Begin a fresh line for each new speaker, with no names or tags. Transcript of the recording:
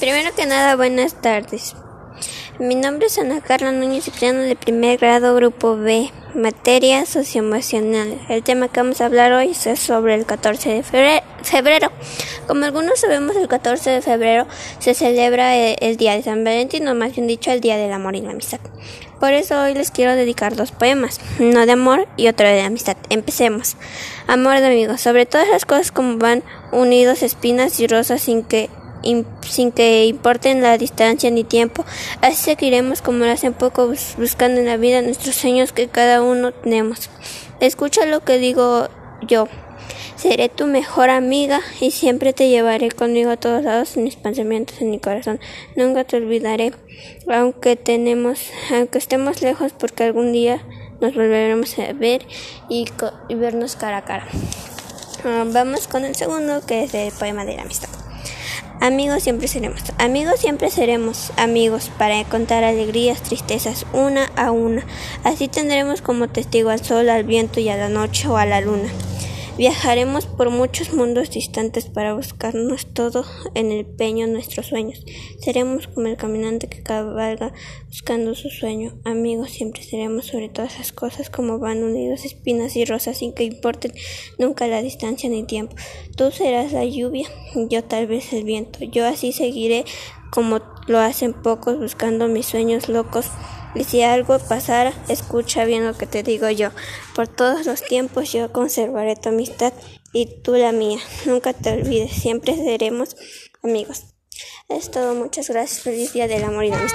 Primero que nada, buenas tardes. Mi nombre es Ana Carla Núñez Cipriano de primer grado, grupo B, materia socioemocional. El tema que vamos a hablar hoy es sobre el 14 de febrero. Como algunos sabemos, el 14 de febrero se celebra eh, el, Día de San Valentín, o más bien dicho, el Día del Amor y la Amistad. Por eso hoy les quiero dedicar dos poemas, uno de amor y otro de amistad. Empecemos. Amor de amigos, sobre todas las cosas como van unidos espinas y rosas sin que sin que importen la distancia ni tiempo. Así seguiremos como lo hacen poco buscando en la vida nuestros sueños que cada uno tenemos. Escucha lo que digo yo. Seré tu mejor amiga y siempre te llevaré conmigo a todos lados en mis pensamientos, en mi corazón. Nunca te olvidaré, aunque tenemos, aunque estemos lejos, porque algún día nos volveremos a ver y, vernos cara a cara. Ah, vamos con el segundo, que es el poema de la amistad. Amigos siempre seremos, amigos siempre seremos amigos para contar alegrías, tristezas una a una. Así tendremos como testigo al sol, al viento y a la noche o a la luna. Viajaremos por muchos mundos distantes para buscarnos todo en el peño nuestros sueños. Seremos como el caminante que cabalga buscando su sueño. Amigos siempre seremos sobre todas esas cosas como van unidos espinas y rosas sin que importen nunca la distancia ni tiempo. Tú serás la lluvia, yo tal vez el viento. Yo así seguiré como lo hacen pocos buscando mis sueños locos. Y si algo pasara, escucha bien lo que te digo yo. Por todos los tiempos yo conservaré tu amistad y tú la mía. Nunca te olvides, siempre seremos amigos. Es todo, muchas gracias. Feliz día del amor y la amistad.